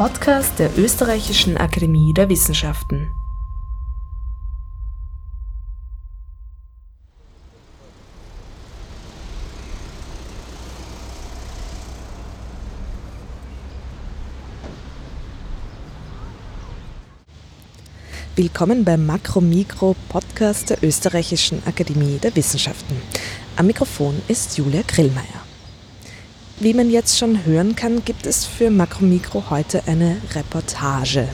Podcast der Österreichischen Akademie der Wissenschaften. Willkommen beim Makro-Mikro-Podcast der Österreichischen Akademie der Wissenschaften. Am Mikrofon ist Julia Grillmeier. Wie man jetzt schon hören kann, gibt es für Makromikro heute eine Reportage.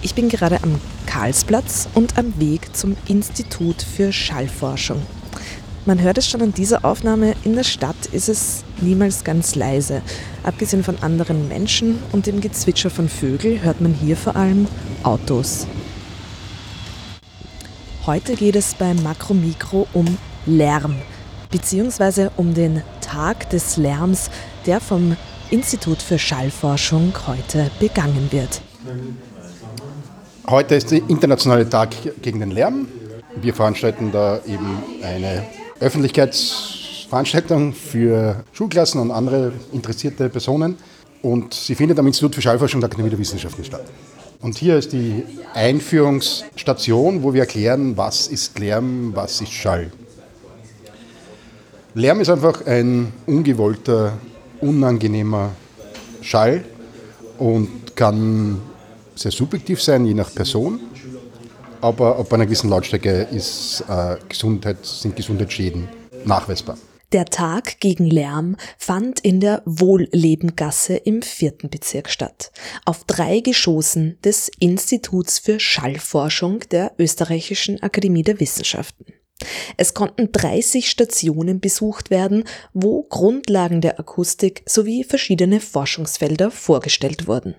Ich bin gerade am Karlsplatz und am Weg zum Institut für Schallforschung. Man hört es schon an dieser Aufnahme, in der Stadt ist es niemals ganz leise. Abgesehen von anderen Menschen und dem Gezwitscher von Vögeln hört man hier vor allem Autos. Heute geht es beim Makromikro um Lärm, beziehungsweise um den Tag des Lärms, der vom Institut für Schallforschung heute begangen wird. Heute ist der internationale Tag gegen den Lärm. Wir veranstalten da eben eine Öffentlichkeitsveranstaltung für Schulklassen und andere interessierte Personen. Und sie findet am Institut für Schallforschung der Akademie der Wissenschaften statt. Und hier ist die Einführungsstation, wo wir erklären, was ist Lärm, was ist Schall. Lärm ist einfach ein ungewollter, unangenehmer Schall und kann sehr subjektiv sein, je nach Person. Aber ab einer gewissen Lautstärke ist, äh, Gesundheit, sind Gesundheitsschäden nachweisbar. Der Tag gegen Lärm fand in der Wohllebengasse im vierten Bezirk statt, auf drei Geschossen des Instituts für Schallforschung der Österreichischen Akademie der Wissenschaften. Es konnten 30 Stationen besucht werden, wo Grundlagen der Akustik sowie verschiedene Forschungsfelder vorgestellt wurden.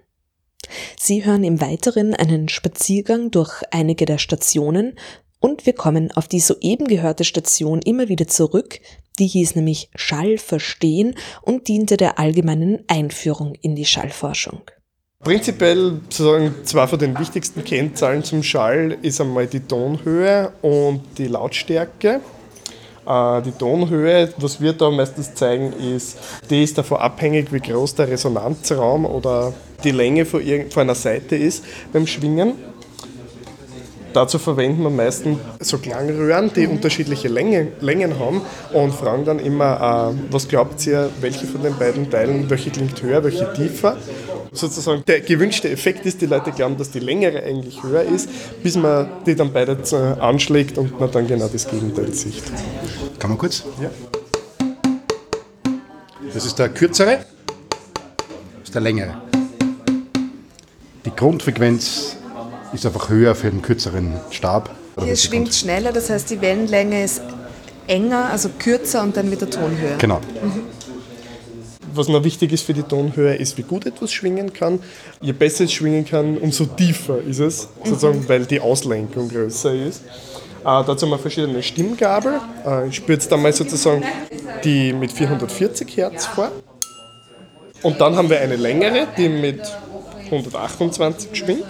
Sie hören im Weiteren einen Spaziergang durch einige der Stationen und wir kommen auf die soeben gehörte Station immer wieder zurück, die hieß nämlich Schall verstehen und diente der allgemeinen Einführung in die Schallforschung. Prinzipiell sozusagen zwei von den wichtigsten Kennzahlen zum Schall ist einmal die Tonhöhe und die Lautstärke. Äh, die Tonhöhe, was wir da meistens zeigen, ist, die ist davon abhängig, wie groß der Resonanzraum oder die Länge von einer Seite ist beim Schwingen. Dazu verwenden wir meistens so Klangröhren, die unterschiedliche Länge, Längen haben und fragen dann immer, äh, was glaubt ihr, welche von den beiden Teilen, welche klingt höher, welche tiefer. Sozusagen der gewünschte Effekt ist, die Leute glauben, dass die längere eigentlich höher ist, bis man die dann beide anschlägt und man dann genau das Gegenteil sieht. Kann man kurz? Ja. Das ist der kürzere, das ist der längere. Die Grundfrequenz ist einfach höher für den kürzeren Stab. Hier schwingt schneller, das heißt die Wellenlänge ist enger, also kürzer und dann mit der Tonhöhe. Genau. Mhm. Was noch wichtig ist für die Tonhöhe, ist, wie gut etwas schwingen kann. Je besser es schwingen kann, umso tiefer ist es, sozusagen, mhm. weil die Auslenkung größer ist. Äh, dazu haben wir verschiedene Stimmgabel. Äh, ich spüre jetzt einmal sozusagen die mit 440 Hertz vor. Und dann haben wir eine längere, die mit 128 schwingt.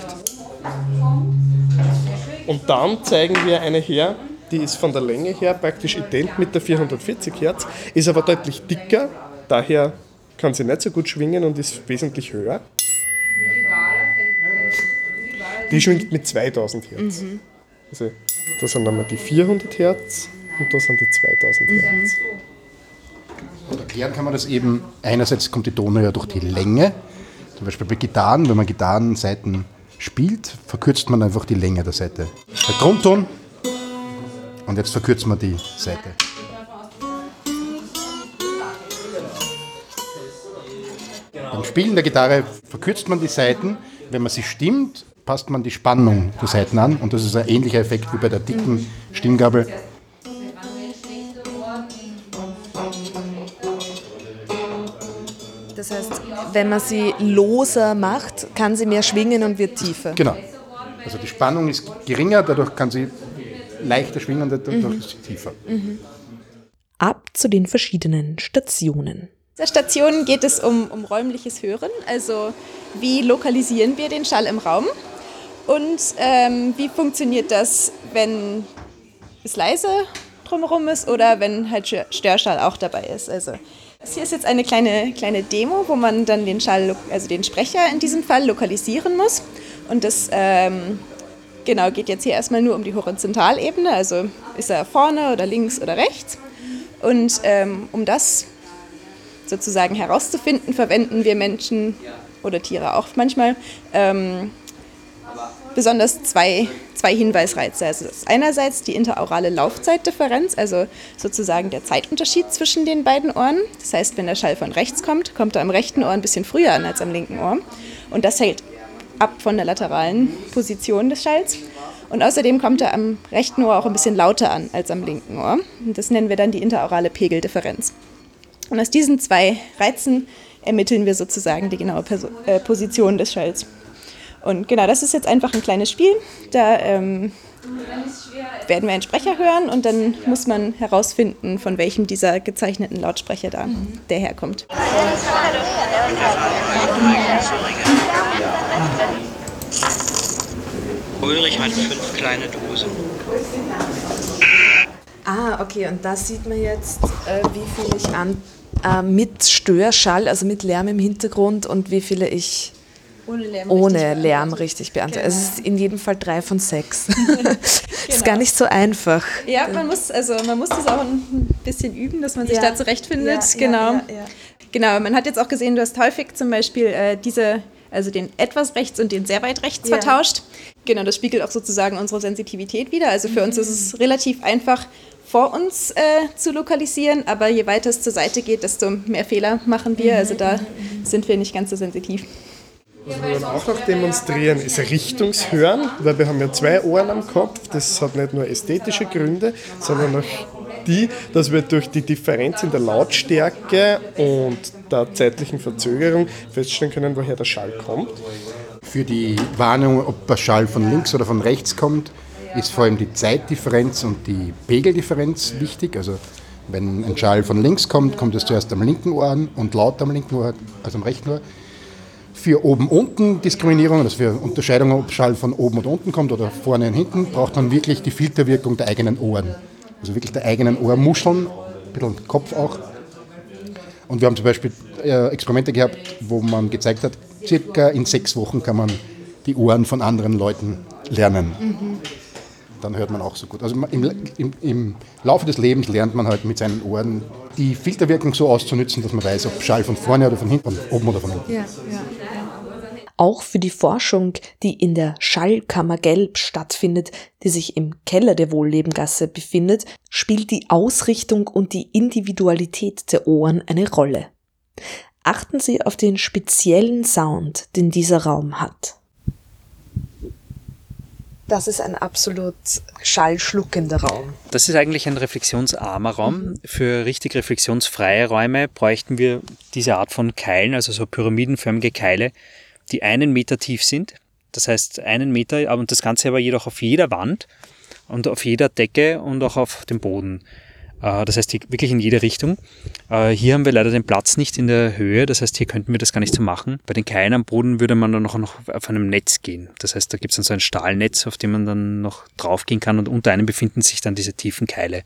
Und dann zeigen wir eine her, die ist von der Länge her praktisch ident mit der 440 Hertz, ist aber deutlich dicker, daher kann sie nicht so gut schwingen und ist wesentlich höher. Die schwingt mit 2000 Hertz. Mhm. Also, da sind einmal die 400 Hertz und da sind die 2000 mhm. Hertz. Und erklären kann man das eben, einerseits kommt die Tonhöhe durch die Länge, zum Beispiel bei Gitarren, wenn man Gitarrenseiten spielt, verkürzt man einfach die Länge der Seite. Der Grundton und jetzt verkürzt man die Seite. Beim Spielen der Gitarre verkürzt man die Seiten. Wenn man sie stimmt, passt man die Spannung der Seiten an und das ist ein ähnlicher Effekt wie bei der dicken Stimmgabel. Das heißt, wenn man sie loser macht, kann sie mehr schwingen und wird tiefer. Genau. Also die Spannung ist geringer, dadurch kann sie leichter schwingen, dadurch mhm. ist sie tiefer. Mhm. Ab zu den verschiedenen Stationen. Der Station geht es um, um räumliches Hören, also wie lokalisieren wir den Schall im Raum und ähm, wie funktioniert das, wenn es leise drumherum ist oder wenn halt Störschall auch dabei ist. Also Das hier ist jetzt eine kleine, kleine Demo, wo man dann den Schall, also den Sprecher in diesem Fall lokalisieren muss. Und das ähm, genau, geht jetzt hier erstmal nur um die Horizontalebene, also ist er vorne oder links oder rechts. Und ähm, um das sozusagen herauszufinden, verwenden wir Menschen oder Tiere auch manchmal ähm, besonders zwei, zwei Hinweisreize. Also einerseits die interaurale Laufzeitdifferenz, also sozusagen der Zeitunterschied zwischen den beiden Ohren. Das heißt, wenn der Schall von rechts kommt, kommt er am rechten Ohr ein bisschen früher an als am linken Ohr. Und das hält ab von der lateralen Position des Schalls. Und außerdem kommt er am rechten Ohr auch ein bisschen lauter an als am linken Ohr. Und das nennen wir dann die interaurale Pegeldifferenz. Und aus diesen zwei Reizen ermitteln wir sozusagen die genaue Perso äh, Position des Schalls. Und genau, das ist jetzt einfach ein kleines Spiel. Da ähm, werden wir einen Sprecher hören und dann muss man herausfinden, von welchem dieser gezeichneten Lautsprecher da mhm. der herkommt. Ulrich hat fünf kleine Dosen. Ah, okay, und da sieht man jetzt, äh, wie viel ich an äh, mit Störschall, also mit Lärm im Hintergrund und wie viele ich ohne Lärm, ohne richtig, Lärm richtig beantwortet. Genau. Es ist in jedem Fall drei von sechs. genau. Ist gar nicht so einfach. Ja, man muss, also man muss das auch ein bisschen üben, dass man sich ja. da zurechtfindet. Ja, genau. Ja, genau, man hat jetzt auch gesehen, du hast häufig zum Beispiel äh, diese also den etwas rechts und den sehr weit rechts ja. vertauscht. Genau, das spiegelt auch sozusagen unsere Sensitivität wieder. Also für mhm. uns ist es relativ einfach, vor uns äh, zu lokalisieren, aber je weiter es zur Seite geht, desto mehr Fehler machen wir. Also da sind wir nicht ganz so sensitiv. Was wir dann auch noch demonstrieren, ist Richtungshören, weil wir haben ja zwei Ohren am Kopf. Das hat nicht nur ästhetische Gründe, sondern auch die, dass wir durch die Differenz in der Lautstärke und der zeitlichen Verzögerung feststellen können, woher der Schall kommt. Für die Warnung, ob der Schall von links oder von rechts kommt, ist vor allem die Zeitdifferenz und die Pegeldifferenz wichtig. Also wenn ein Schall von links kommt, kommt es zuerst am linken Ohr an und laut am linken Ohr, also am rechten Ohr. Für oben-unten Diskriminierung, also für Unterscheidung, ob Schall von oben oder unten kommt oder vorne und hinten, braucht man wirklich die Filterwirkung der eigenen Ohren. Also wirklich der eigenen Ohrmuscheln, ein bisschen Kopf auch. Und wir haben zum Beispiel äh, Experimente gehabt, wo man gezeigt hat, circa in sechs Wochen kann man die Ohren von anderen Leuten lernen. Mhm dann hört man auch so gut. Also im, im, im, Laufe des Lebens lernt man halt mit seinen Ohren die Filterwirkung so auszunützen, dass man weiß, ob Schall von vorne oder von hinten, von oben oder von unten. Ja, ja. Auch für die Forschung, die in der Schallkammer Gelb stattfindet, die sich im Keller der Wohllebengasse befindet, spielt die Ausrichtung und die Individualität der Ohren eine Rolle. Achten Sie auf den speziellen Sound, den dieser Raum hat. Das ist ein absolut schallschluckender Raum. Das ist eigentlich ein reflexionsarmer Raum. Mhm. Für richtig reflexionsfreie Räume bräuchten wir diese Art von Keilen, also so pyramidenförmige Keile, die einen Meter tief sind. Das heißt einen Meter, aber das Ganze aber jedoch auf jeder Wand und auf jeder Decke und auch auf dem Boden. Äh, das heißt, wirklich in jede Richtung. Äh, hier haben wir leider den Platz nicht in der Höhe, das heißt, hier könnten wir das gar nicht so machen. Bei den Keilen am Boden würde man dann noch, noch auf einem Netz gehen. Das heißt, da gibt es dann so ein Stahlnetz, auf dem man dann noch draufgehen kann und unter einem befinden sich dann diese tiefen Keile.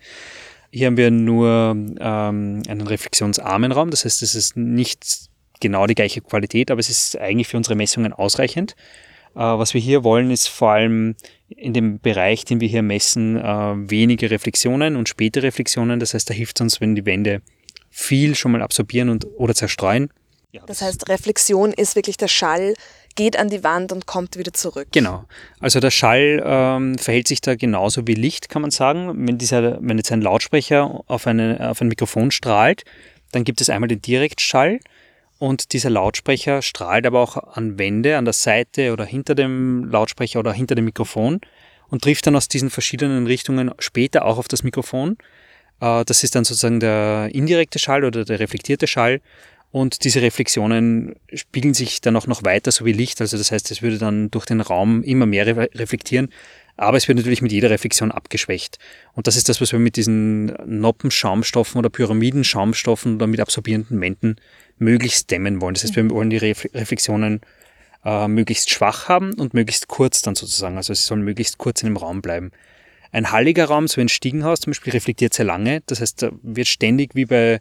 Hier haben wir nur ähm, einen reflexionsarmen Raum, das heißt, es ist nicht genau die gleiche Qualität, aber es ist eigentlich für unsere Messungen ausreichend. Äh, was wir hier wollen, ist vor allem in dem Bereich, den wir hier messen, äh, wenige Reflexionen und späte Reflexionen. Das heißt, da hilft es uns, wenn die Wände viel schon mal absorbieren und, oder zerstreuen. Ja, das, das heißt, Reflexion ist wirklich der Schall, geht an die Wand und kommt wieder zurück. Genau. Also der Schall ähm, verhält sich da genauso wie Licht, kann man sagen. Wenn, dieser, wenn jetzt ein Lautsprecher auf, eine, auf ein Mikrofon strahlt, dann gibt es einmal den Direktschall und dieser Lautsprecher strahlt aber auch an Wände, an der Seite oder hinter dem Lautsprecher oder hinter dem Mikrofon und trifft dann aus diesen verschiedenen Richtungen später auch auf das Mikrofon. Äh, das ist dann sozusagen der indirekte Schall oder der reflektierte Schall. Und diese Reflexionen spiegeln sich dann auch noch weiter, so wie Licht. Also das heißt, es würde dann durch den Raum immer mehr reflektieren. Aber es wird natürlich mit jeder Reflexion abgeschwächt. Und das ist das, was wir mit diesen Noppenschaumstoffen oder Pyramidenschaumstoffen oder mit absorbierenden Wänden möglichst dämmen wollen. Das heißt, wir wollen die Reflexionen äh, möglichst schwach haben und möglichst kurz dann sozusagen. Also sie sollen möglichst kurz in dem Raum bleiben. Ein halliger Raum, so ein Stiegenhaus zum Beispiel, reflektiert sehr lange. Das heißt, da wird ständig wie bei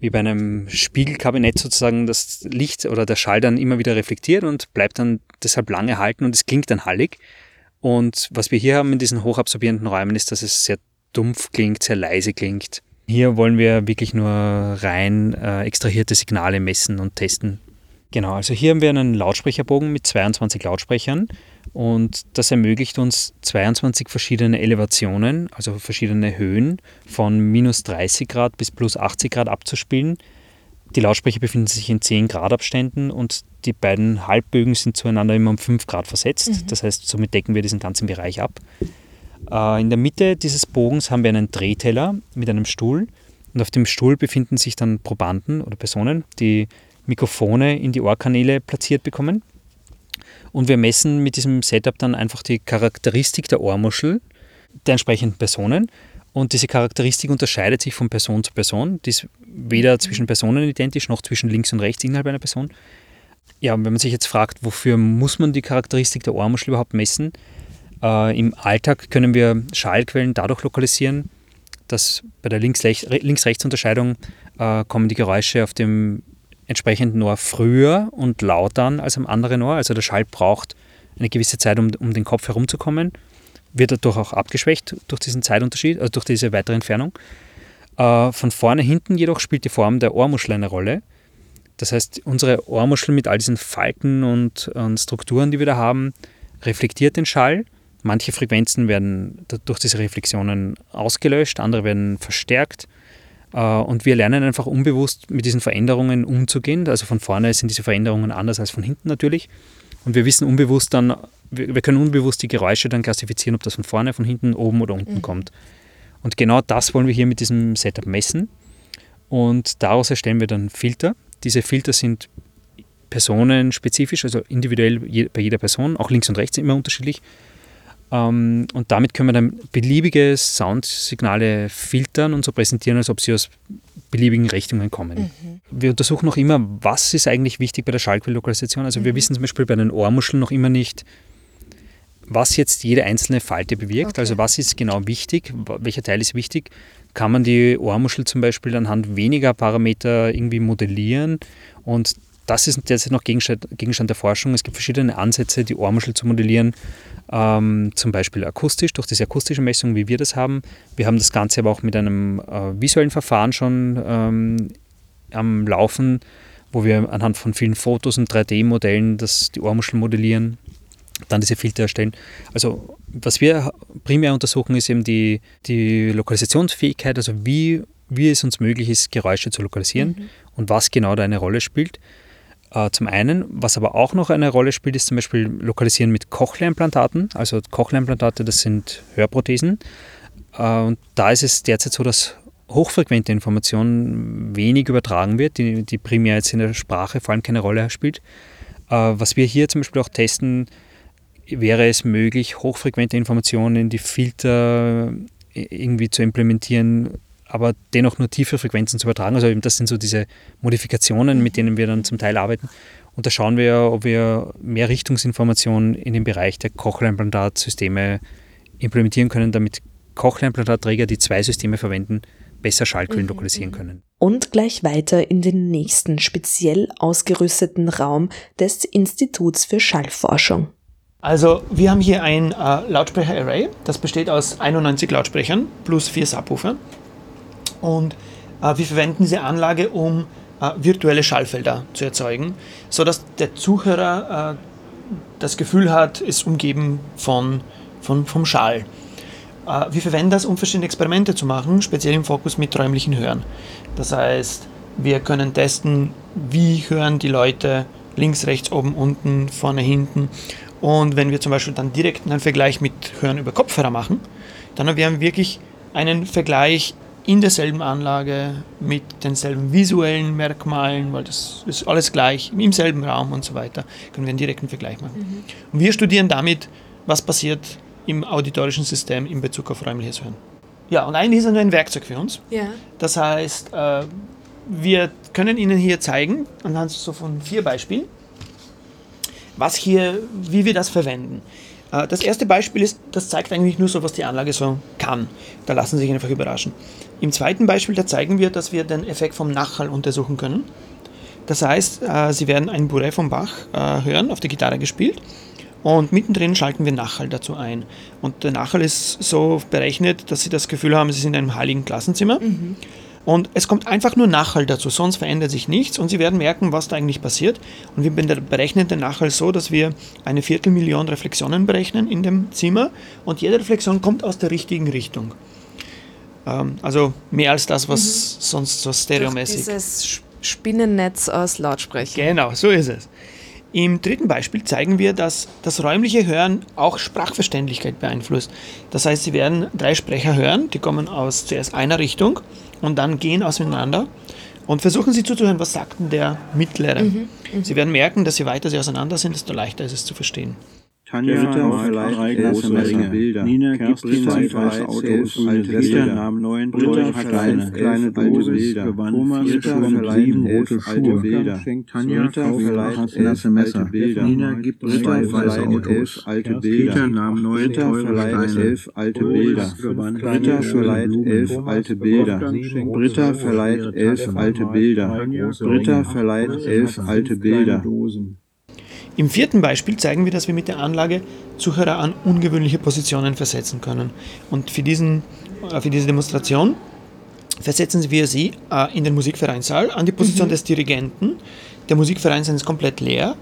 wie bei einem Spiegelkabinett sozusagen das Licht oder der Schall dann immer wieder reflektiert und bleibt dann deshalb lange halten und es klingt dann hallig. Und was wir hier haben in diesen hochabsorbierenden Räumen ist, dass es sehr dumpf klingt, sehr leise klingt. Hier wollen wir wirklich nur rein äh, extrahierte Signale messen und testen. Genau, also hier haben wir einen Lautsprecherbogen mit 22 Lautsprechern und das ermöglicht uns 22 verschiedene Elevationen, also verschiedene Höhen von minus 30 Grad bis plus 80 Grad abzuspielen. Die Lautsprecher befinden sich in 10 Grad Abständen und die beiden Halbbögen sind zueinander immer um 5 Grad versetzt. Mhm. Das heißt, somit decken wir diesen ganzen Bereich ab. Äh, in der Mitte dieses Bogens haben wir einen Drehteller mit einem Stuhl und auf dem Stuhl befinden sich dann Probanden oder Personen, die Mikrofone in die Ohrkanäle platziert bekommen. Und wir messen mit diesem Setup dann einfach die Charakteristik der Ohrmuschel der entsprechenden Personen. Und diese Charakteristik unterscheidet sich von Person zu Person. Die ist weder zwischen Personen identisch noch zwischen links und rechts innerhalb einer Person. Ja, wenn man sich jetzt fragt, wofür muss man die Charakteristik der Ohrmuschel überhaupt messen? Äh, Im Alltag können wir Schallquellen dadurch lokalisieren, dass bei der Links-Rechts-Unterscheidung äh, kommen die Geräusche auf dem entsprechenden Ohr früher und lauter an als am anderen Ohr. Also der Schall braucht eine gewisse Zeit, um, um den Kopf herumzukommen. Wird dadurch auch abgeschwächt durch diesen Zeitunterschied, also durch diese weitere Entfernung. Äh, von vorne hinten jedoch spielt die Form der Ohrmuschel eine Rolle. Das heißt, unsere Ohrmuschel mit all diesen Falten und, und Strukturen, die wir da haben, reflektiert den Schall. Manche Frequenzen werden durch diese Reflexionen ausgelöscht, andere werden verstärkt. Äh, und wir lernen einfach unbewusst mit diesen Veränderungen umzugehen. Also von vorne sind diese Veränderungen anders als von hinten natürlich. Und wir wissen unbewusst dann, wir können unbewusst die Geräusche dann klassifizieren, ob das von vorne, von hinten, oben oder unten mhm. kommt. Und genau das wollen wir hier mit diesem Setup messen. Und daraus erstellen wir dann Filter. Diese Filter sind personenspezifisch, also individuell bei jeder Person, auch links und rechts immer unterschiedlich. Ähm, und damit können wir dann beliebige Soundsignale filtern und so präsentieren, als ob sie aus beliebigen Richtungen kommen. Mhm. Wir untersuchen noch immer, was ist eigentlich wichtig bei der Schallquelllokalisation. Also mhm. wir wissen zum Beispiel bei den Ohrmuscheln noch immer nicht, was jetzt jede einzelne Falte bewirkt. Okay. Also was ist genau wichtig, welcher Teil ist wichtig. Kann man die Ohrmuschel zum Beispiel anhand weniger Parameter irgendwie modellieren und das ist derzeit noch Gegenstand, Gegenstand der Forschung. Es gibt verschiedene Ansätze, die Ohrmuschel zu modellieren ähm, zum Beispiel akustisch, durch diese akustische Messung, wie wir das haben. Wir haben das Ganze aber auch mit einem äh, visuellen Verfahren schon ähm, am Laufen, wo wir anhand von vielen Fotos und 3D-Modellen die Ohrmuschel modellieren, dann diese Filter erstellen. Also was wir primär untersuchen, ist eben die, die Lokalisationsfähigkeit, also wie, wie es uns möglich ist, Geräusche zu lokalisieren mhm. und was genau da eine Rolle spielt. Äh, zum einen, was aber auch noch eine Rolle spielt, ist zum Beispiel Lokalisieren mit Cochlea-Implantaten. Also Cochlea-Implantate, das sind Hörprothesen. Äh, und da ist es derzeit so, dass hochfrequente Information wenig übertragen wird, die, die primär jetzt in der Sprache vor allem keine Rolle spielt. Äh, was wir hier zum Beispiel auch testen, wäre es möglich, hochfrequente Informationen in die Filter irgendwie zu implementieren, aber dennoch nur tiefe Frequenzen zu übertragen. Also das sind so diese Modifikationen, mit denen wir dann zum Teil arbeiten. Und da schauen wir, ob wir mehr Richtungsinformationen in den Bereich der Cochlea-Implantatsysteme implementieren können, damit Cochlea-Implantatträger, die zwei Systeme verwenden, besser Schallquellen mhm. lokalisieren können. Und gleich weiter in den nächsten speziell ausgerüsteten Raum des Instituts für Schallforschung. Also wir haben hier ein äh, Lautsprecher-Array, das besteht aus 91 Lautsprechern plus vier Subwoofer. Und äh, wir verwenden diese Anlage, um äh, virtuelle Schallfelder zu erzeugen, sodass der Zuhörer äh, das Gefühl hat, ist umgeben von, von, vom Schall. Äh, wir verwenden das, um verschiedene Experimente zu machen, speziell im Fokus mit räumlichen Hören. Das heißt, wir können testen, wie hören die Leute links, rechts, oben, unten, vorne, hinten. Und wenn wir zum Beispiel dann direkt einen Vergleich mit Hören über Kopfhörer machen, dann haben wir wirklich einen Vergleich in derselben Anlage mit denselben visuellen Merkmalen, weil das ist alles gleich, im selben Raum und so weiter, können wir einen direkten Vergleich machen. Mhm. Und wir studieren damit, was passiert im auditorischen System in Bezug auf räumliches Hören. Ja, und eigentlich ist es nur ein Werkzeug für uns. Ja. Das heißt, äh, wir können Ihnen hier zeigen, anhand so von vier Beispielen, was hier, wie wir das verwenden. Äh, das erste Beispiel ist, das zeigt eigentlich nur so, was die Anlage so kann. Da lassen Sie sich einfach überraschen. Im zweiten Beispiel, da zeigen wir, dass wir den Effekt vom Nachhall untersuchen können. Das heißt, äh, Sie werden ein Bourré vom Bach äh, hören, auf der Gitarre gespielt. Und mittendrin schalten wir Nachhall dazu ein. Und der Nachhall ist so berechnet, dass Sie das Gefühl haben, Sie sind in einem heiligen Klassenzimmer. Mhm. Und es kommt einfach nur Nachhall dazu, sonst verändert sich nichts und Sie werden merken, was da eigentlich passiert. Und wir berechnen den Nachhall so, dass wir eine Viertelmillion Reflexionen berechnen in dem Zimmer und jede Reflexion kommt aus der richtigen Richtung. Ähm, also mehr als das, was mhm. sonst so stereomäßig. Durch dieses Spinnennetz aus Lautsprechern. Genau, so ist es. Im dritten Beispiel zeigen wir, dass das räumliche Hören auch Sprachverständlichkeit beeinflusst. Das heißt, Sie werden drei Sprecher hören, die kommen aus zuerst einer Richtung und dann gehen auseinander und versuchen Sie zuzuhören, was sagt denn der Mittlere. Mhm, mh. Sie werden merken, dass je weiter Sie auseinander sind, desto leichter ist es zu verstehen. Tanja Ritter vielleicht drei große Messer. Bilder. Nina Kerstin zwei weiße Autos, alte Bilder. nahm neun Britta verleiht kleine alte Bilder. Thomas Ritter verleiht rote Schuhe. Bilder. Tanja verleiht elf alte Bilder. Nina gibt Britta verleiht elf alte Bilder. Peter nahm neun verleiht elf alte Bilder. Britta verleiht elf alte Bilder. Britta verleiht elf alte Bilder. Britta verleiht elf alte Bilder. Im vierten Beispiel zeigen wir, dass wir mit der Anlage Zuhörer an ungewöhnliche Positionen versetzen können. Und für, diesen, äh, für diese Demonstration versetzen wir sie äh, in den Musikvereinssaal an die Position mhm. des Dirigenten. Der Musikvereinssaal ist komplett leer.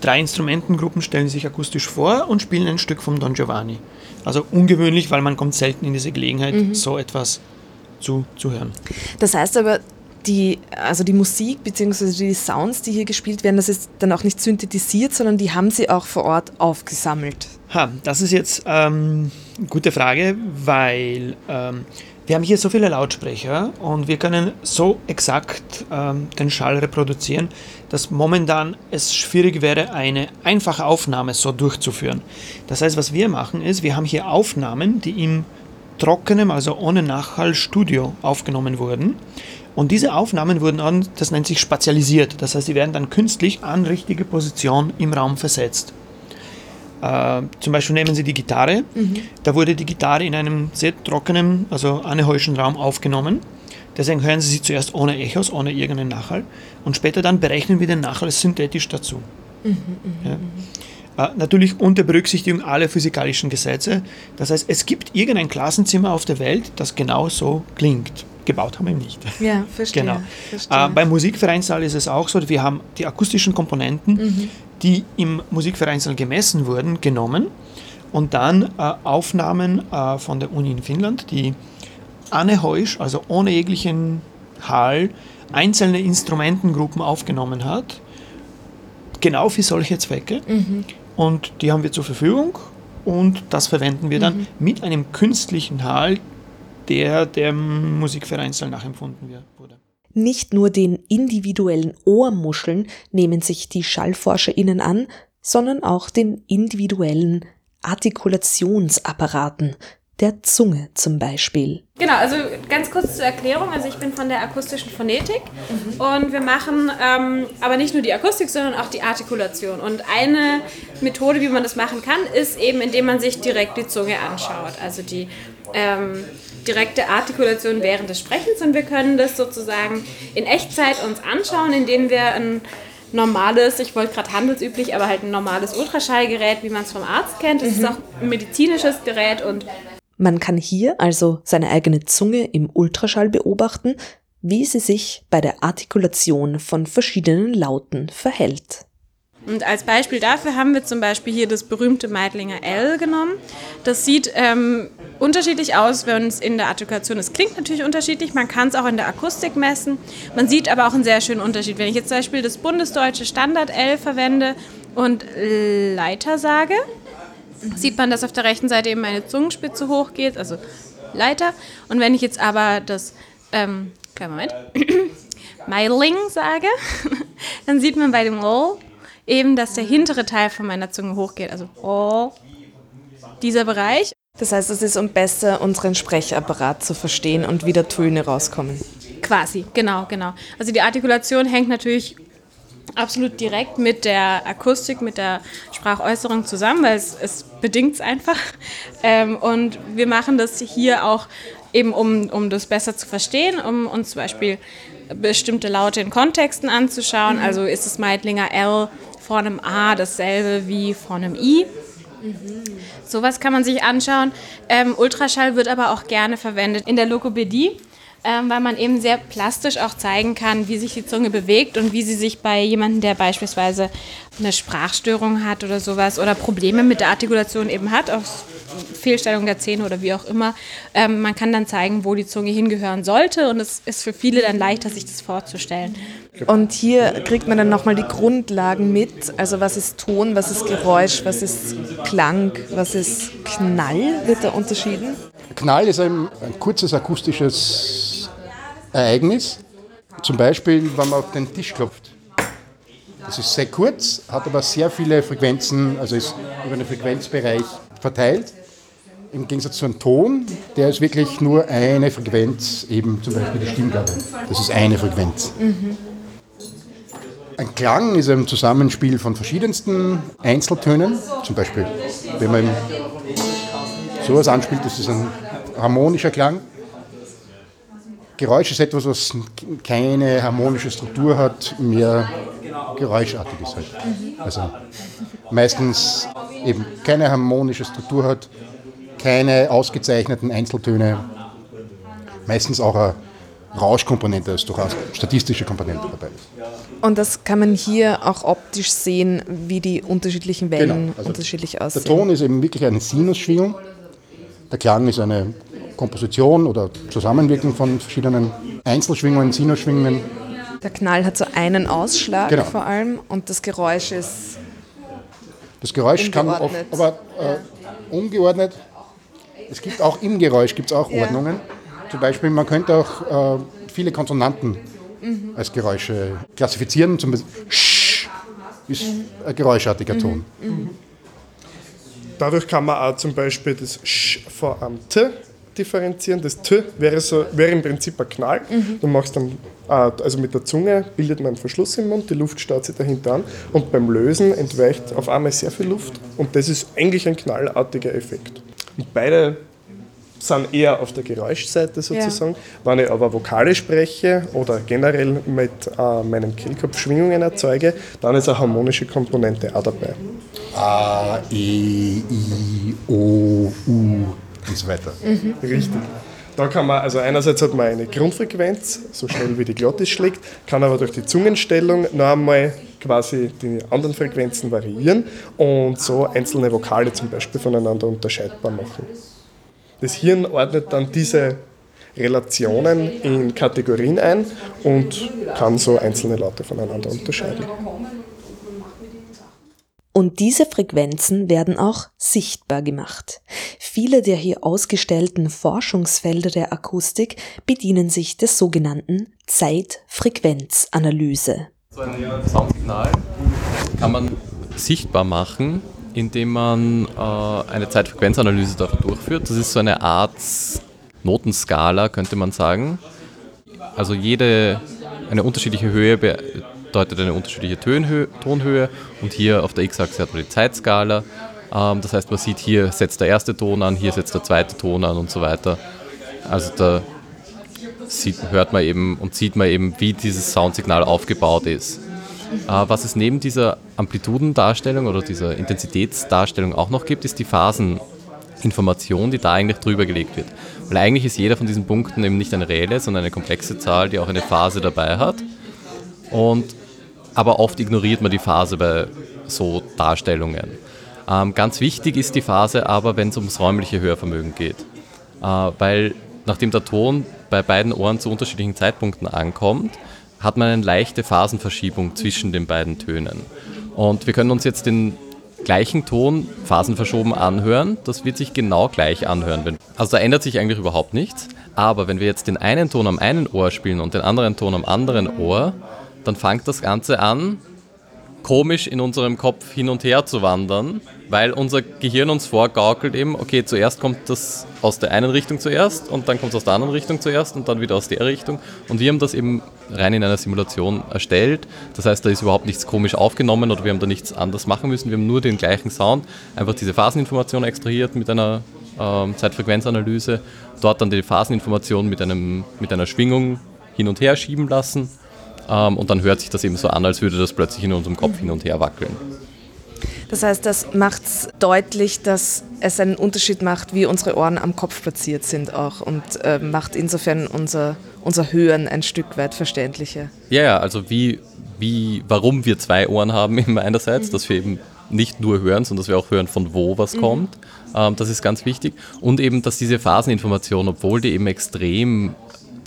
Drei Instrumentengruppen stellen sich akustisch vor und spielen ein Stück vom Don Giovanni. Also ungewöhnlich, weil man kommt selten in diese Gelegenheit, mhm. so etwas zu, zu hören. Das heißt aber, die, also die Musik bzw. die Sounds, die hier gespielt werden, das ist dann auch nicht synthetisiert, sondern die haben sie auch vor Ort aufgesammelt. Ha, das ist jetzt ähm, eine gute Frage, weil ähm, wir haben hier so viele Lautsprecher und wir können so exakt ähm, den Schall reproduzieren, dass momentan es schwierig wäre, eine einfache Aufnahme so durchzuführen. Das heißt, was wir machen ist, wir haben hier Aufnahmen, die im trockenem, also ohne Nachhallstudio aufgenommen wurden. Und diese Aufnahmen wurden an, das nennt sich spatialisiert. Das heißt, sie werden dann künstlich an richtige Position im Raum versetzt. Äh, zum Beispiel nehmen Sie die Gitarre. Mhm. Da wurde die Gitarre in einem sehr trockenen, also anehäuschen Raum aufgenommen. Deswegen hören Sie sie zuerst ohne Echos, ohne irgendeinen Nachhall. Und später dann berechnen wir den Nachhall synthetisch dazu. Mhm, mhm ja. Äh, natürlich unter Berücksichtigung aller physikalischen Gesetze. Das heißt, es gibt irgendein Klassenzimmer auf der Welt, das genau so klingt gebaut haben wir nicht. Ja, verstehe. Genau. verstehe. Äh, beim Musikvereinssaal ist es auch so, wir haben die akustischen Komponenten, mhm. die im Musikvereinssaal gemessen wurden, genommen und dann äh, Aufnahmen äh, von der Uni in Finnland, die Anne Heusch, also ohne jeglichen Hall, einzelne Instrumentengruppen aufgenommen hat, genau für solche Zwecke. Mhm. Und die haben wir zur Verfügung und das verwenden wir dann mhm. mit einem künstlichen Hall, der dem Musikvereinssaal nachempfunden wurde. Nicht nur den individuellen Ohrmuscheln nehmen sich die SchallforscherInnen an, sondern auch den individuellen Artikulationsapparaten, der Zunge zum Beispiel. Genau, also ganz kurz zur Erklärung. Also ich bin von der akustischen Phonetik mhm. und wir machen ähm, aber nicht nur die Akustik, sondern auch die Artikulation. Und eine Methode, wie man das machen kann, ist eben, indem man sich direkt die Zunge anschaut. Also die ähm, direkte Artikulation während des Sprechens und wir können das sozusagen in Echtzeit uns anschauen, indem wir ein normales, ich wollte gerade handelsüblich, aber halt ein normales Ultraschallgerät, wie man es vom Arzt kennt. Das mhm. ist auch ein medizinisches Gerät und man kann hier also seine eigene Zunge im Ultraschall beobachten, wie sie sich bei der Artikulation von verschiedenen Lauten verhält. Und als Beispiel dafür haben wir zum Beispiel hier das berühmte Meidlinger L genommen. Das sieht ähm, unterschiedlich aus, wenn es in der Artikulation ist. Klingt natürlich unterschiedlich, man kann es auch in der Akustik messen. Man sieht aber auch einen sehr schönen Unterschied. Wenn ich jetzt zum Beispiel das bundesdeutsche Standard L verwende und Leiter sage, sieht man, dass auf der rechten Seite eben meine Zungenspitze hochgeht, also Leiter. Und wenn ich jetzt aber das, ähm, kleinen Moment, Meiling sage, dann sieht man bei dem O eben, dass der hintere Teil von meiner Zunge hochgeht. Also oh, dieser Bereich. Das heißt, es ist um besser unseren Sprechapparat zu verstehen und wie da Töne rauskommen. Quasi, genau, genau. Also die Artikulation hängt natürlich absolut direkt mit der Akustik, mit der Sprachäußerung zusammen, weil es, es bedingt es einfach. Ähm, und wir machen das hier auch eben, um, um das besser zu verstehen, um uns zum Beispiel bestimmte Laute in Kontexten anzuschauen. Mhm. Also ist das Meidlinger L vor einem A dasselbe wie vor einem I. Mhm. Sowas kann man sich anschauen. Ähm, Ultraschall wird aber auch gerne verwendet in der Lokopädie ähm, weil man eben sehr plastisch auch zeigen kann, wie sich die Zunge bewegt und wie sie sich bei jemandem, der beispielsweise eine Sprachstörung hat oder sowas oder Probleme mit der Artikulation eben hat, auch Fehlstellung der Zähne oder wie auch immer, ähm, man kann dann zeigen, wo die Zunge hingehören sollte und es ist für viele dann leichter, sich das vorzustellen. Und hier kriegt man dann nochmal die Grundlagen mit, also was ist Ton, was ist Geräusch, was ist Klang, was ist Knall, wird da unterschieden? Knall ist ein, ein kurzes akustisches Ereignis. Zum Beispiel, wenn man auf den Tisch klopft. Das ist sehr kurz, hat aber sehr viele Frequenzen, also ist über einen Frequenzbereich verteilt. Im Gegensatz zu einem Ton, der ist wirklich nur eine Frequenz, eben zum Beispiel die Stimmgabe. Das ist eine Frequenz. Mhm. Ein Klang ist ein Zusammenspiel von verschiedensten Einzeltönen. Zum Beispiel, wenn man sowas anspielt, das ist ein harmonischer Klang. Geräusch ist etwas, was keine harmonische Struktur hat, mehr geräuschartig ist halt. Also meistens eben keine harmonische Struktur hat, keine ausgezeichneten Einzeltöne, meistens auch eine Rauschkomponente, also durchaus statistische Komponente dabei ist. Und das kann man hier auch optisch sehen, wie die unterschiedlichen Wellen genau, also unterschiedlich aussehen. Der Ton ist eben wirklich eine Sinusschwingung, der Klang ist eine Komposition oder Zusammenwirkung von verschiedenen Einzelschwingungen, Sinusschwingungen. Der Knall hat so einen Ausschlag genau. vor allem und das Geräusch ist. Das Geräusch kann oft, aber äh, ungeordnet. Es gibt auch im Geräusch gibt's auch ja. Ordnungen. Zum Beispiel, man könnte auch äh, viele Konsonanten mhm. als Geräusche klassifizieren. Zum Beispiel Sch ist mhm. ein geräuschartiger Ton. Mhm. Dadurch kann man auch zum Beispiel das Sch vor einem T differenzieren. Das T wäre, so, wäre im Prinzip ein Knall. Mhm. Du machst dann, äh, also mit der Zunge bildet man einen Verschluss im Mund, die Luft staut sich dahinter an und beim Lösen entweicht auf einmal sehr viel Luft und das ist eigentlich ein knallartiger Effekt. Und beide sind eher auf der Geräuschseite sozusagen. Ja. Wenn ich aber Vokale spreche oder generell mit äh, meinem Kehlkopf Schwingungen erzeuge, dann ist eine harmonische Komponente auch dabei. A, E, I, O, U und so weiter. Mhm. Richtig. Da kann man, also einerseits hat man eine Grundfrequenz, so schnell wie die Glottis schlägt, kann aber durch die Zungenstellung noch einmal quasi die anderen Frequenzen variieren und so einzelne Vokale zum Beispiel voneinander unterscheidbar machen. Das Hirn ordnet dann diese Relationen in Kategorien ein und kann so einzelne Laute voneinander unterscheiden. Und diese Frequenzen werden auch sichtbar gemacht. Viele der hier ausgestellten Forschungsfelder der Akustik bedienen sich des sogenannten Zeitfrequenzanalyse. So ein Soundsignal kann man sichtbar machen, indem man äh, eine Zeitfrequenzanalyse durchführt. Das ist so eine Art Notenskala, könnte man sagen. Also jede eine unterschiedliche Höhe bedeutet eine unterschiedliche Tönhö Tonhöhe und hier auf der X-Achse hat man die Zeitskala. Ähm, das heißt, man sieht, hier setzt der erste Ton an, hier setzt der zweite Ton an und so weiter. Also da sieht, hört man eben und sieht man eben, wie dieses Soundsignal aufgebaut ist. Äh, was es neben dieser Amplitudendarstellung oder dieser Intensitätsdarstellung auch noch gibt, ist die Phaseninformation, die da eigentlich drüber gelegt wird. Weil eigentlich ist jeder von diesen Punkten eben nicht eine reelle, sondern eine komplexe Zahl, die auch eine Phase dabei hat. Und aber oft ignoriert man die Phase bei so Darstellungen. Ähm, ganz wichtig ist die Phase aber, wenn es ums räumliche Hörvermögen geht. Äh, weil nachdem der Ton bei beiden Ohren zu unterschiedlichen Zeitpunkten ankommt, hat man eine leichte Phasenverschiebung zwischen den beiden Tönen. Und wir können uns jetzt den gleichen Ton phasenverschoben anhören. Das wird sich genau gleich anhören. Also da ändert sich eigentlich überhaupt nichts. Aber wenn wir jetzt den einen Ton am einen Ohr spielen und den anderen Ton am anderen Ohr, dann fängt das Ganze an, komisch in unserem Kopf hin und her zu wandern, weil unser Gehirn uns vorgaukelt eben, okay, zuerst kommt das aus der einen Richtung zuerst und dann kommt es aus der anderen Richtung zuerst und dann wieder aus der Richtung. Und wir haben das eben rein in einer Simulation erstellt. Das heißt, da ist überhaupt nichts komisch aufgenommen oder wir haben da nichts anders machen müssen. Wir haben nur den gleichen Sound, einfach diese Phaseninformation extrahiert mit einer ähm, Zeitfrequenzanalyse, dort dann die Phaseninformation mit, einem, mit einer Schwingung hin und her schieben lassen ähm, und dann hört sich das eben so an, als würde das plötzlich in unserem Kopf hin und her wackeln. Das heißt, das macht es deutlich, dass es einen Unterschied macht, wie unsere Ohren am Kopf platziert sind auch und äh, macht insofern unser, unser Hören ein Stück weit verständlicher. Ja, ja, also wie, wie, warum wir zwei Ohren haben eben einerseits, mhm. dass wir eben nicht nur hören, sondern dass wir auch hören, von wo was mhm. kommt. Ähm, das ist ganz wichtig. Und eben, dass diese Phaseninformation, obwohl die eben extrem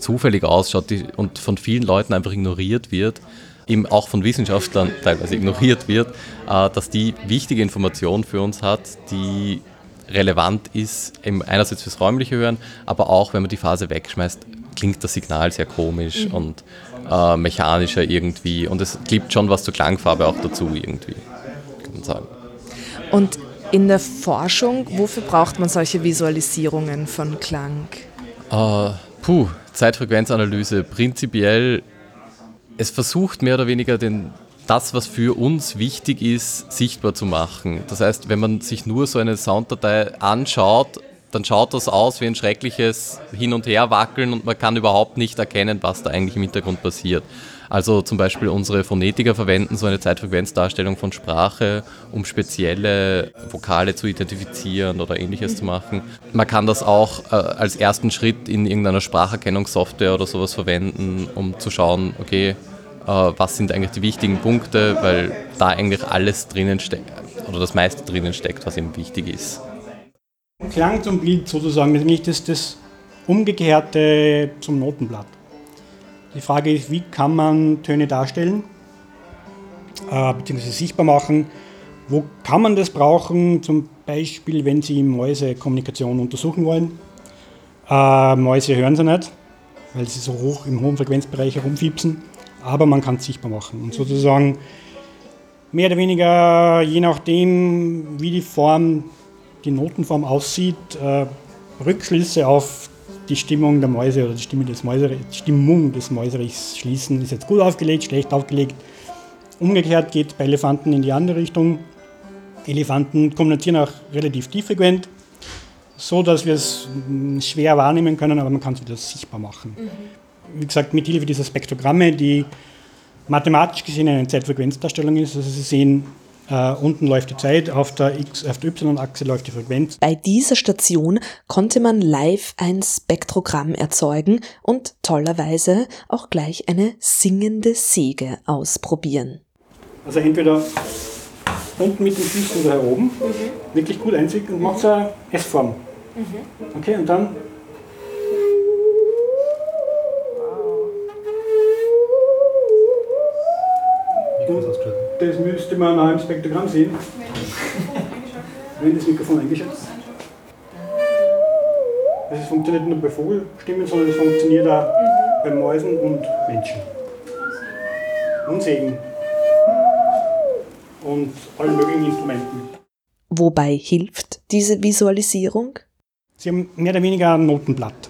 zufällig ausschaut und von vielen Leuten einfach ignoriert wird, eben auch von Wissenschaftlern teilweise ignoriert wird, äh, dass die wichtige Information für uns hat, die relevant ist, einerseits fürs räumliche Hören, aber auch, wenn man die Phase wegschmeißt, klingt das Signal sehr komisch mhm. und äh, mechanischer irgendwie und es gibt schon was zur Klangfarbe auch dazu irgendwie, kann man sagen. Und in der Forschung, wofür braucht man solche Visualisierungen von Klang? Uh, puh, Zeitfrequenzanalyse prinzipiell es versucht mehr oder weniger den, das, was für uns wichtig ist, sichtbar zu machen. Das heißt, wenn man sich nur so eine Sounddatei anschaut, dann schaut das aus wie ein schreckliches Hin- und Herwackeln und man kann überhaupt nicht erkennen, was da eigentlich im Hintergrund passiert. Also zum Beispiel unsere Phonetiker verwenden so eine Zeitfrequenzdarstellung von Sprache, um spezielle Vokale zu identifizieren oder ähnliches zu machen. Man kann das auch äh, als ersten Schritt in irgendeiner Spracherkennungssoftware oder sowas verwenden, um zu schauen, okay, äh, was sind eigentlich die wichtigen Punkte, weil da eigentlich alles drinnen steckt oder das meiste drinnen steckt, was eben wichtig ist. Klang zum Bild sozusagen, ist das, das Umgekehrte zum Notenblatt. Die Frage ist, wie kann man Töne darstellen, äh, beziehungsweise sichtbar machen? Wo kann man das brauchen? Zum Beispiel, wenn Sie Mäuse Kommunikation untersuchen wollen. Äh, Mäuse hören sie nicht, weil sie so hoch im hohen Frequenzbereich herumfiepsen, aber man kann es sichtbar machen. Und sozusagen mehr oder weniger, je nachdem, wie die Form, die Notenform aussieht, äh, Rückschlüsse auf die Stimmung der Mäuse oder die Stimmung des, Mäuserichs, Stimmung des Mäuserichs schließen. Ist jetzt gut aufgelegt, schlecht aufgelegt. Umgekehrt geht bei Elefanten in die andere Richtung. Elefanten kommunizieren auch relativ tieffrequent, so dass wir es hm, schwer wahrnehmen können, aber man kann es wieder sichtbar machen. Mhm. Wie gesagt, mit Hilfe dieser Spektrogramme, die mathematisch gesehen eine Zeitfrequenzdarstellung ist. Also Sie sehen Uh, unten läuft die Zeit, auf der, der Y-Achse läuft die Frequenz. Bei dieser Station konnte man live ein Spektrogramm erzeugen und tollerweise auch gleich eine singende Säge ausprobieren. Also entweder unten mit den Füßen oder hier oben, mhm. wirklich gut einzwicken und macht so eine S-Form. Mhm. Okay, und dann Und das müsste man auch im Spektrogramm sehen. Wenn das Mikrofon eingeschaltet ist. Also es funktioniert nicht nur bei Vogelstimmen, sondern es funktioniert auch bei Mäusen und Menschen. Und Sägen. Und allen möglichen Instrumenten. Wobei hilft diese Visualisierung? Sie haben mehr oder weniger ein Notenblatt.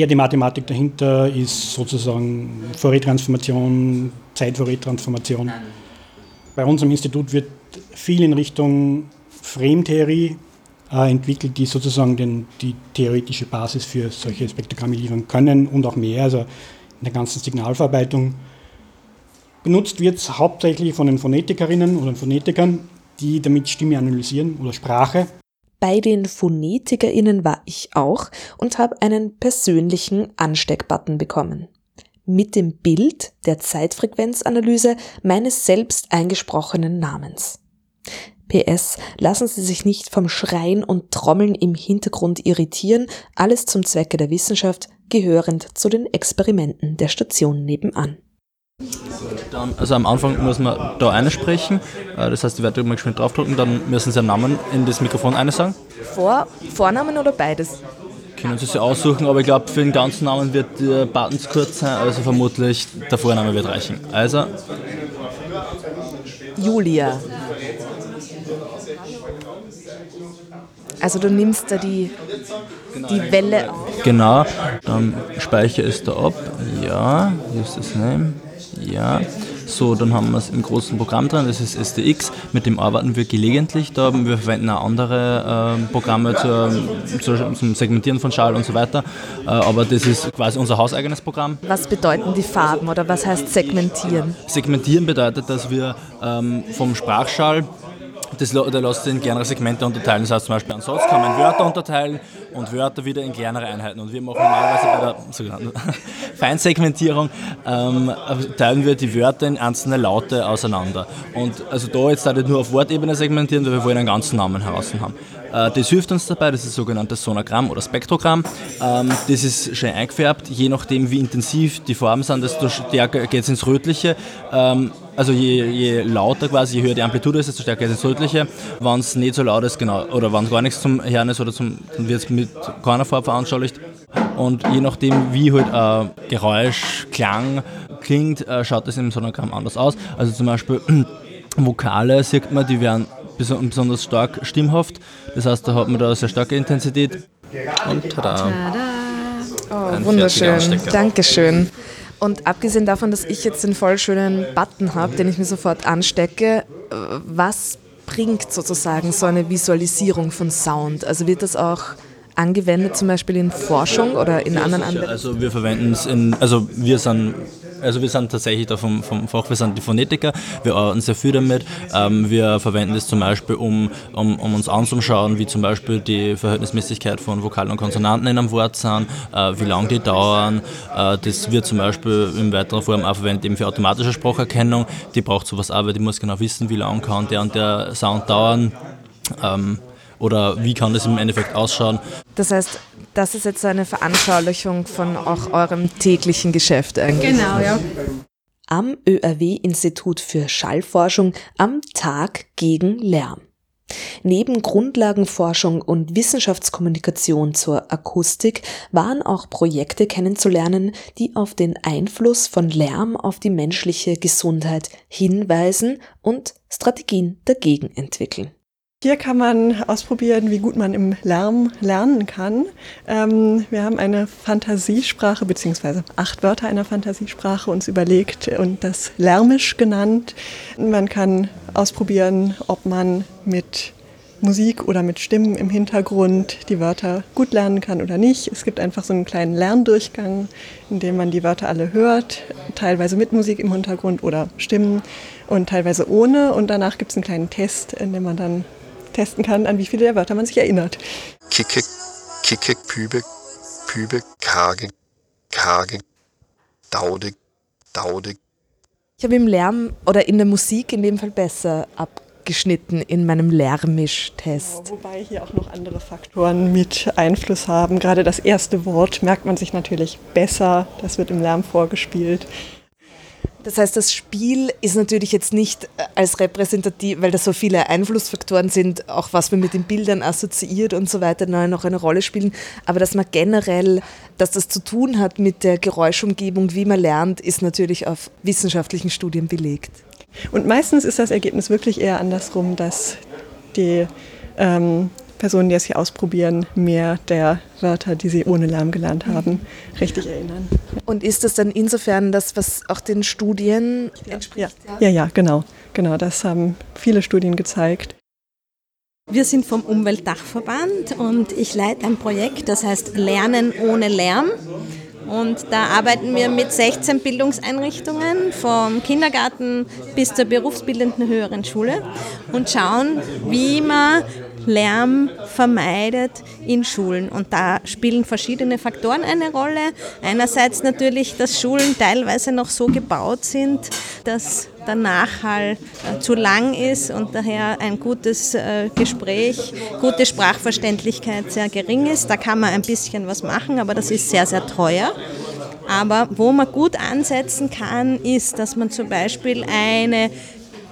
Ja, die Mathematik dahinter ist sozusagen Fourier-Transformation, Zeit-Fourier-Transformation. Bei unserem Institut wird viel in Richtung Frame-Theorie äh, entwickelt, die sozusagen den, die theoretische Basis für solche Spektrogramme liefern können und auch mehr, also in der ganzen Signalverarbeitung. Benutzt wird es hauptsächlich von den Phonetikerinnen oder Phonetikern, die damit Stimme analysieren oder Sprache. Bei den PhonetikerInnen war ich auch und habe einen persönlichen Ansteckbutton bekommen. Mit dem Bild der Zeitfrequenzanalyse meines selbst eingesprochenen Namens. PS, lassen Sie sich nicht vom Schreien und Trommeln im Hintergrund irritieren, alles zum Zwecke der Wissenschaft, gehörend zu den Experimenten der Station nebenan. Dann, also am Anfang muss man da eine sprechen, äh, das heißt, die Werte mal geschwind draufdrücken, dann müssen Sie einen Namen in das Mikrofon eine sagen. Vor, Vornamen oder beides? Können Sie sich aussuchen, aber ich glaube, für den ganzen Namen wird der Button zu kurz sein, also vermutlich der Vorname wird reichen. Also. Julia. Also du nimmst da die, die Welle auf. Genau, dann speichere es da ab. Ja, use this name. Ja. So, dann haben wir es im großen Programm drin, das ist SDX, mit dem arbeiten wir gelegentlich da. Wir verwenden auch andere äh, Programme zur, zur, zum Segmentieren von Schall und so weiter. Äh, aber das ist quasi unser hauseigenes Programm. Was bedeuten die Farben oder was heißt segmentieren? Segmentieren bedeutet, dass wir ähm, vom Sprachschall das, da lässt sich in kleinere Segmente unterteilen. Das heißt zum Beispiel, an Satz kann man Wörter unterteilen und Wörter wieder in kleinere Einheiten. Und wir machen normalerweise bei der sogenannten Feinsegmentierung, ähm, teilen wir die Wörter in einzelne Laute auseinander. Und also da jetzt da nicht nur auf Wortebene segmentieren, weil wir wollen einen ganzen Namen heraus haben. Äh, das hilft uns dabei, das ist das sogenannte Sonogramm oder Spektrogramm. Ähm, das ist schön eingefärbt, je nachdem wie intensiv die Farben sind, desto stärker geht es ins Rötliche. Ähm, also je, je, lauter quasi, je höher die Amplitude ist, desto stärker ist es rötliche. Wenn es nicht so laut ist, genau, oder wenn es gar nichts zum Hören ist, oder zum, dann wird es mit keiner Farbe veranschaulicht. Und je nachdem, wie halt äh, Geräusch, Klang klingt, äh, schaut es im Sonogramm anders aus. Also zum Beispiel Vokale sieht man, die werden besonders stark stimmhaft. Das heißt, da hat man da eine sehr starke Intensität. Und tada! tada. Oh, wunderschön. Dankeschön. Und abgesehen davon, dass ich jetzt den voll schönen Button habe, den ich mir sofort anstecke, was bringt sozusagen so eine Visualisierung von Sound? Also wird das auch angewendet, zum Beispiel in Forschung oder in anderen Anwendungen? Also wir verwenden es in, also wir sind also wir sind tatsächlich da vom, vom Fach, wir sind die Phonetiker, wir arbeiten sehr viel damit. Ähm, wir verwenden das zum Beispiel, um, um, um uns anzuschauen, wie zum Beispiel die Verhältnismäßigkeit von Vokalen und Konsonanten in einem Wort sind, äh, wie lange die dauern. Äh, das wird zum Beispiel in weiterer Form auch verwendet eben für automatische Spracherkennung. Die braucht sowas auch, weil die muss genau wissen, wie lange kann der und der Sound dauern. Ähm, oder wie kann das im Endeffekt ausschauen. Das heißt, das ist jetzt eine Veranschaulichung von auch eurem täglichen Geschäft eigentlich. Genau, ja. Am ÖRW-Institut für Schallforschung am Tag gegen Lärm. Neben Grundlagenforschung und Wissenschaftskommunikation zur Akustik waren auch Projekte kennenzulernen, die auf den Einfluss von Lärm auf die menschliche Gesundheit hinweisen und Strategien dagegen entwickeln. Hier kann man ausprobieren, wie gut man im Lärm lernen kann. Ähm, wir haben eine Fantasiesprache beziehungsweise acht Wörter einer Fantasiesprache uns überlegt und das Lärmisch genannt. Man kann ausprobieren, ob man mit Musik oder mit Stimmen im Hintergrund die Wörter gut lernen kann oder nicht. Es gibt einfach so einen kleinen Lerndurchgang, in dem man die Wörter alle hört, teilweise mit Musik im Hintergrund oder Stimmen und teilweise ohne. Und danach gibt es einen kleinen Test, in dem man dann testen kann, an wie viele der Wörter man sich erinnert. Kicke, Kicke, Pübe, Pübe, Karge, Karge, Daude, Daude. Ich habe im Lärm oder in der Musik in dem Fall besser abgeschnitten in meinem Lärmisch-Test. Genau, wobei hier auch noch andere Faktoren mit Einfluss haben. Gerade das erste Wort merkt man sich natürlich besser. Das wird im Lärm vorgespielt. Das heißt, das Spiel ist natürlich jetzt nicht äh, als repräsentativ, weil da so viele Einflussfaktoren sind, auch was man mit den Bildern assoziiert und so weiter, noch eine Rolle spielen. Aber dass man generell, dass das zu tun hat mit der Geräuschumgebung, wie man lernt, ist natürlich auf wissenschaftlichen Studien belegt. Und meistens ist das Ergebnis wirklich eher andersrum, dass die ähm, Personen, die es hier ausprobieren, mehr der Wörter, die sie ohne Lärm gelernt haben, richtig erinnern. Und ist das dann insofern das, was auch den Studien entspricht? Ja, ja, ja genau. genau. Das haben viele Studien gezeigt. Wir sind vom Umweltdachverband und ich leite ein Projekt, das heißt Lernen ohne Lärm. Und da arbeiten wir mit 16 Bildungseinrichtungen vom Kindergarten bis zur berufsbildenden höheren Schule und schauen, wie man Lärm vermeidet in Schulen. Und da spielen verschiedene Faktoren eine Rolle. Einerseits natürlich, dass Schulen teilweise noch so gebaut sind, dass der Nachhall äh, zu lang ist und daher ein gutes äh, Gespräch, gute Sprachverständlichkeit sehr gering ist. Da kann man ein bisschen was machen, aber das ist sehr, sehr teuer. Aber wo man gut ansetzen kann, ist, dass man zum Beispiel eine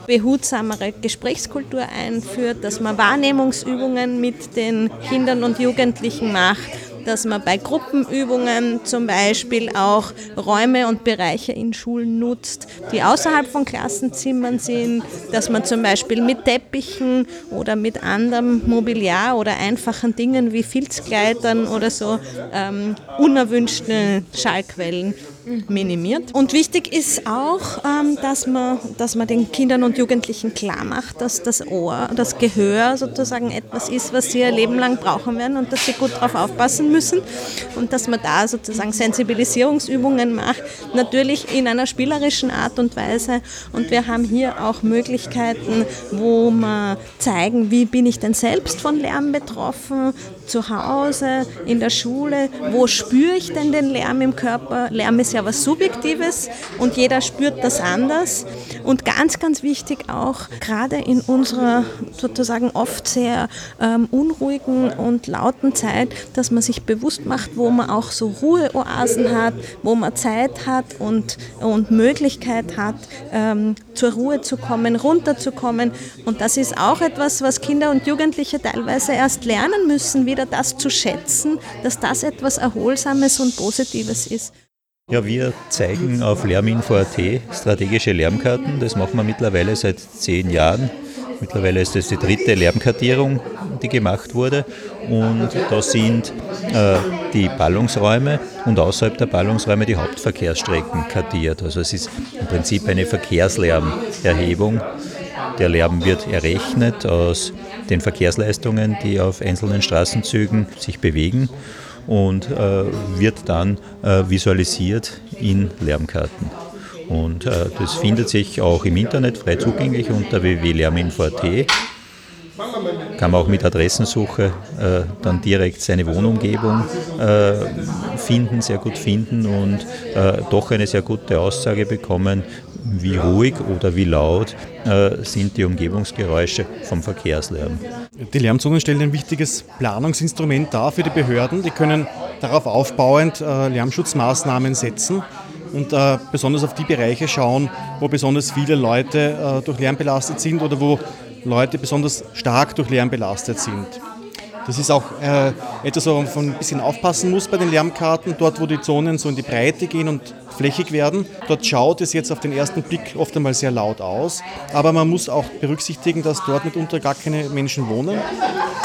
behutsamere Gesprächskultur einführt, dass man Wahrnehmungsübungen mit den Kindern und Jugendlichen macht, dass man bei Gruppenübungen zum Beispiel auch Räume und Bereiche in Schulen nutzt, die außerhalb von Klassenzimmern sind, dass man zum Beispiel mit Teppichen oder mit anderem Mobiliar oder einfachen Dingen wie Filzgleitern oder so ähm, unerwünschte Schallquellen minimiert. Und wichtig ist auch, ähm, dass, man, dass man den Kindern und Jugendlichen klar macht, dass das Ohr, das Gehör sozusagen etwas ist, was sie ihr Leben lang brauchen werden und dass sie gut darauf aufpassen müssen und dass man da sozusagen Sensibilisierungsübungen macht, natürlich in einer spielerischen Art und Weise. Und wir haben hier auch Möglichkeiten, wo wir zeigen, wie bin ich denn selbst von Lärm betroffen, zu Hause, in der Schule, wo spüre ich denn den Lärm im Körper? Lärm ist ja was Subjektives und jeder spürt das anders. Und ganz, ganz wichtig auch, gerade in unserer sozusagen oft sehr ähm, unruhigen und lauten Zeit, dass man sich bewusst macht, wo man auch so Ruheoasen hat, wo man Zeit hat und, und Möglichkeit hat, ähm, zur Ruhe zu kommen, runterzukommen. Und das ist auch etwas, was Kinder und Jugendliche teilweise erst lernen müssen, wieder das zu schätzen, dass das etwas Erholsames und Positives ist. Ja, wir zeigen auf Lärminfo.at strategische Lärmkarten. Das machen wir mittlerweile seit zehn Jahren. Mittlerweile ist das die dritte Lärmkartierung, die gemacht wurde. Und da sind äh, die Ballungsräume und außerhalb der Ballungsräume die Hauptverkehrsstrecken kartiert. Also es ist im Prinzip eine Verkehrslärmerhebung. Der Lärm wird errechnet aus den Verkehrsleistungen, die auf einzelnen Straßenzügen sich bewegen und äh, wird dann äh, visualisiert in Lärmkarten. Und äh, das findet sich auch im Internet frei zugänglich unter www.lärminfo.at. Kann man auch mit Adressensuche äh, dann direkt seine Wohnumgebung äh, finden, sehr gut finden und äh, doch eine sehr gute Aussage bekommen, wie ruhig oder wie laut äh, sind die Umgebungsgeräusche vom Verkehrslärm. Die Lärmzonen stellen ein wichtiges Planungsinstrument dar für die Behörden. Die können darauf aufbauend äh, Lärmschutzmaßnahmen setzen und äh, besonders auf die Bereiche schauen, wo besonders viele Leute äh, durch Lärm belastet sind oder wo Leute besonders stark durch Lärm belastet sind. Das ist auch äh, etwas, wo man ein bisschen aufpassen muss bei den Lärmkarten. Dort, wo die Zonen so in die Breite gehen und flächig werden, dort schaut es jetzt auf den ersten Blick oft einmal sehr laut aus. Aber man muss auch berücksichtigen, dass dort mitunter gar keine Menschen wohnen.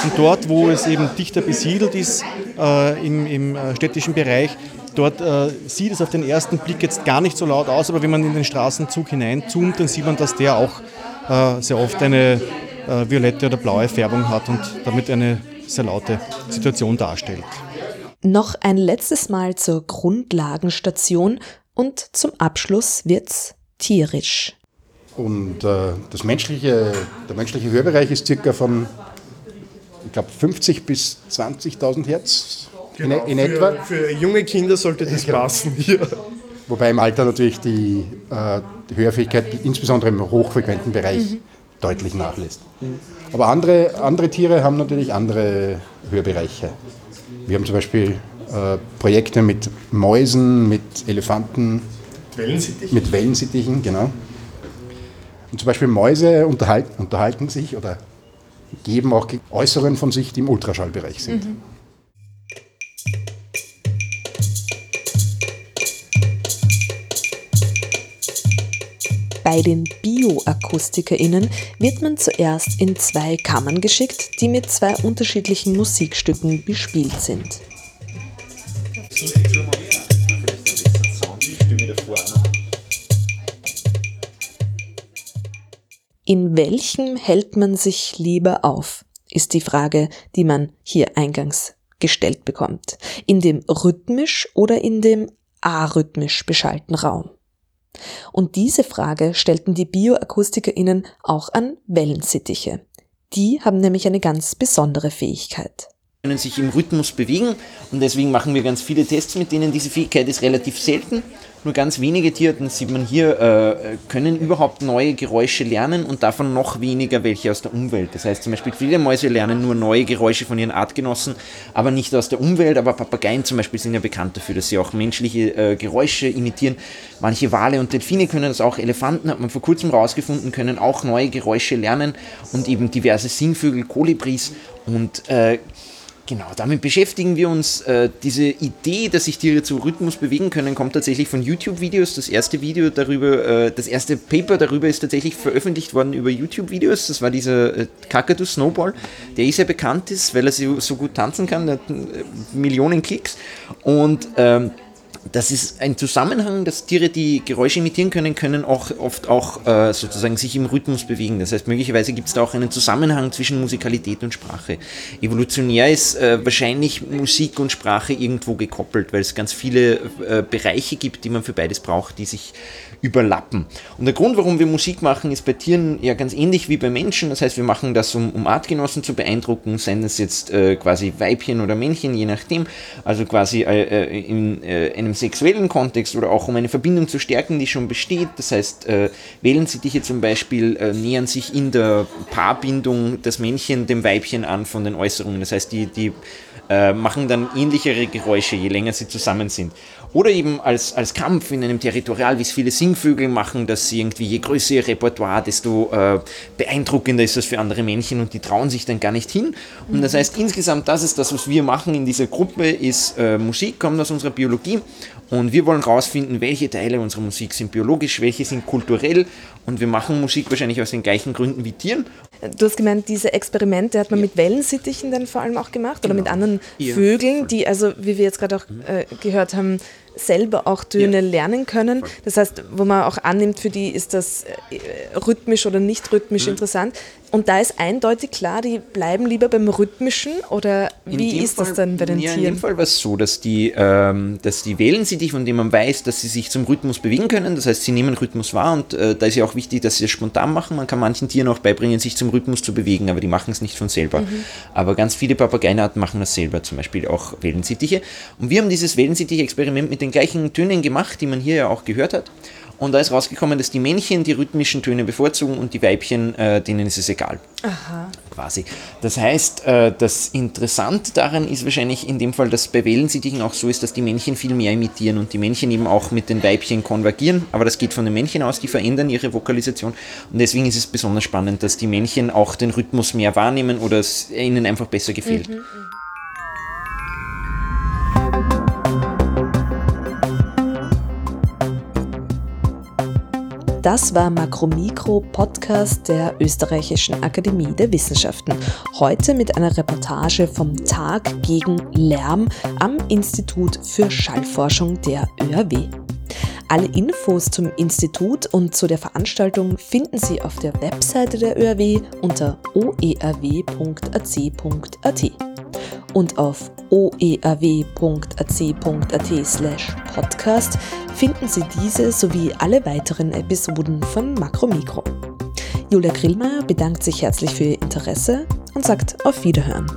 Und dort, wo es eben dichter besiedelt ist, äh, im, im äh, städtischen Bereich, Dort äh, sieht es auf den ersten Blick jetzt gar nicht so laut aus, aber wenn man in den Straßenzug hineinzoomt, dann sieht man, dass der auch sehr oft eine äh, violette oder blaue Färbung hat und damit eine sehr laute Situation darstellt. Noch ein letztes Mal zur Grundlagenstation und zum Abschluss wird's tierisch. Und äh, das menschliche, der menschliche Hörbereich ist circa von, ich glaube, 50 bis 20.000 Hertz Genau, in, in für, etwa. Für junge Kinder sollte das Genau. passen hier. Wobei im Alter natürlich die, äh, die Hörfähigkeit, insbesondere im hochfrequenten Bereich, Mhm. deutlich nachlässt. Aber andere, andere Tiere haben natürlich andere Hörbereiche. Wir haben zum Beispiel äh, Projekte mit Mäusen, mit Elefanten, Wellensittichen? mit Wellensittichen, genau. Und zum Beispiel Mäuse unterhalten, unterhalten sich oder geben auch Äußerungen von sich, die im Ultraschallbereich sind. Mhm. Bei den BioakustikerInnen wird man zuerst in zwei Kammern geschickt, die mit zwei unterschiedlichen Musikstücken bespielt sind. In welchem hält man sich lieber auf, ist die Frage, die man hier eingangs gestellt bekommt. In dem rhythmisch oder in dem arrhythmisch beschallten Raum. Und diese Frage stellten die BioakustikerInnen auch an Wellensittiche. Die haben nämlich eine ganz besondere Fähigkeit können sich im Rhythmus bewegen und deswegen machen wir ganz viele Tests mit denen. Diese Fähigkeit ist relativ selten. Nur ganz wenige das sieht man hier, äh, können überhaupt neue Geräusche lernen und davon noch weniger welche aus der Umwelt. Das heißt zum Beispiel, viele Mäuse lernen nur neue Geräusche von ihren Artgenossen, aber nicht aus der Umwelt. Aber Papageien zum Beispiel sind ja bekannt dafür, dass sie auch menschliche äh, Geräusche imitieren. Manche Wale und Delfine können das auch. Elefanten hat man vor kurzem rausgefunden, können auch neue Geräusche lernen und eben diverse Singvögel, Kolibris und äh, Genau, damit beschäftigen wir uns. Äh, diese Idee, dass sich Tiere zu Rhythmus bewegen können, kommt tatsächlich von YouTube-Videos. Das erste Video darüber, äh, das erste Paper darüber ist tatsächlich veröffentlicht worden über YouTube-Videos. Das war dieser äh, Kakadu Snowball, der eh sehr bekannt ist, weil er so, so gut tanzen kann. Der hat äh, Millionen Klicks. Und ähm, das ist ein Zusammenhang, dass Tiere, die Geräusche imitieren können, können auch oft auch äh, sozusagen sich im Rhythmus bewegen. Das heißt, möglicherweise gibt es da auch einen Zusammenhang zwischen Musikalität und Sprache. Evolutionär ist äh, wahrscheinlich Musik und Sprache irgendwo gekoppelt, weil es ganz viele äh, Bereiche gibt, die man für beides braucht, die sich überlappen. Und der Grund, warum wir Musik machen, ist bei Tieren ja ganz ähnlich wie bei Menschen. Das heißt, wir machen das, um, um Artgenossen zu beeindrucken, seien es jetzt äh, quasi Weibchen oder Männchen, je nachdem. Also quasi äh, äh in äh, einem sexuellen Kontext oder auch um eine Verbindung zu stärken, die schon besteht. Das heißt, äh, Wellensittiche zum Beispiel äh, nähern sich in der Paarbindung das Männchen dem Weibchen an von den Äußerungen. Das heißt, die, die machen dann ähnlichere Geräusche, je länger sie zusammen sind. Oder eben als, als Kampf in einem Territorial, wie es viele Singvögel machen, dass sie irgendwie, je größer ihr Repertoire, desto äh, beeindruckender ist das für andere Männchen und die trauen sich dann gar nicht hin. Und das mhm. heißt, insgesamt, das ist das, was wir machen in dieser Gruppe, ist äh, Musik, kommt aus unserer Biologie und wir wollen herausfinden, welche Teile unserer Musik sind biologisch, welche sind kulturell und wir machen Musik wahrscheinlich aus den gleichen Gründen wie Tieren. Du hast gemeint, diese Experimente hat man ja. mit Wellensittichen dann vor allem auch gemacht genau. oder mit anderen ja. Vögeln, die also, wie wir jetzt gerade auch äh, gehört haben, selber auch Töne ja. lernen können. Das heißt, wo man auch annimmt, für die ist das äh, rhythmisch oder nicht rhythmisch mhm. interessant. Und da ist eindeutig klar, die bleiben lieber beim Rhythmischen oder wie ist Fall, das dann bei den ja, Tieren? In dem Fall war es so, dass die, ähm, dass die Wellensittiche, von denen man weiß, dass sie sich zum Rhythmus bewegen können, das heißt, sie nehmen Rhythmus wahr und äh, da ist ja auch wichtig, dass sie es spontan machen. Man kann manchen Tieren auch beibringen, sich zum Rhythmus zu bewegen, aber die machen es nicht von selber. Mhm. Aber ganz viele Papageienarten machen das selber, zum Beispiel auch Wellensittiche. Und wir haben dieses Wellensittiche-Experiment mit den gleichen Tönen gemacht, die man hier ja auch gehört hat. Und da ist rausgekommen, dass die Männchen die rhythmischen Töne bevorzugen und die Weibchen, äh, denen ist es egal. Aha. Quasi. Das heißt, äh, das Interessante daran ist wahrscheinlich in dem Fall, dass bei Wellensittichen auch so ist, dass die Männchen viel mehr imitieren und die Männchen eben auch mit den Weibchen konvergieren. Aber das geht von den Männchen aus, die verändern ihre Vokalisation. Und deswegen ist es besonders spannend, dass die Männchen auch den Rhythmus mehr wahrnehmen oder es ihnen einfach besser gefällt. Mhm. Das war Makromikro Podcast der Österreichischen Akademie der Wissenschaften. Heute mit einer Reportage vom Tag gegen Lärm am Institut für Schallforschung der ÖAW. Alle Infos zum Institut und zu der Veranstaltung finden Sie auf der Webseite der ÖAW unter oeaw.ac.at und auf oeaw.ac.at slash podcast finden Sie diese sowie alle weiteren Episoden von Makromikro. Julia Grillmeier bedankt sich herzlich für Ihr Interesse und sagt auf Wiederhören.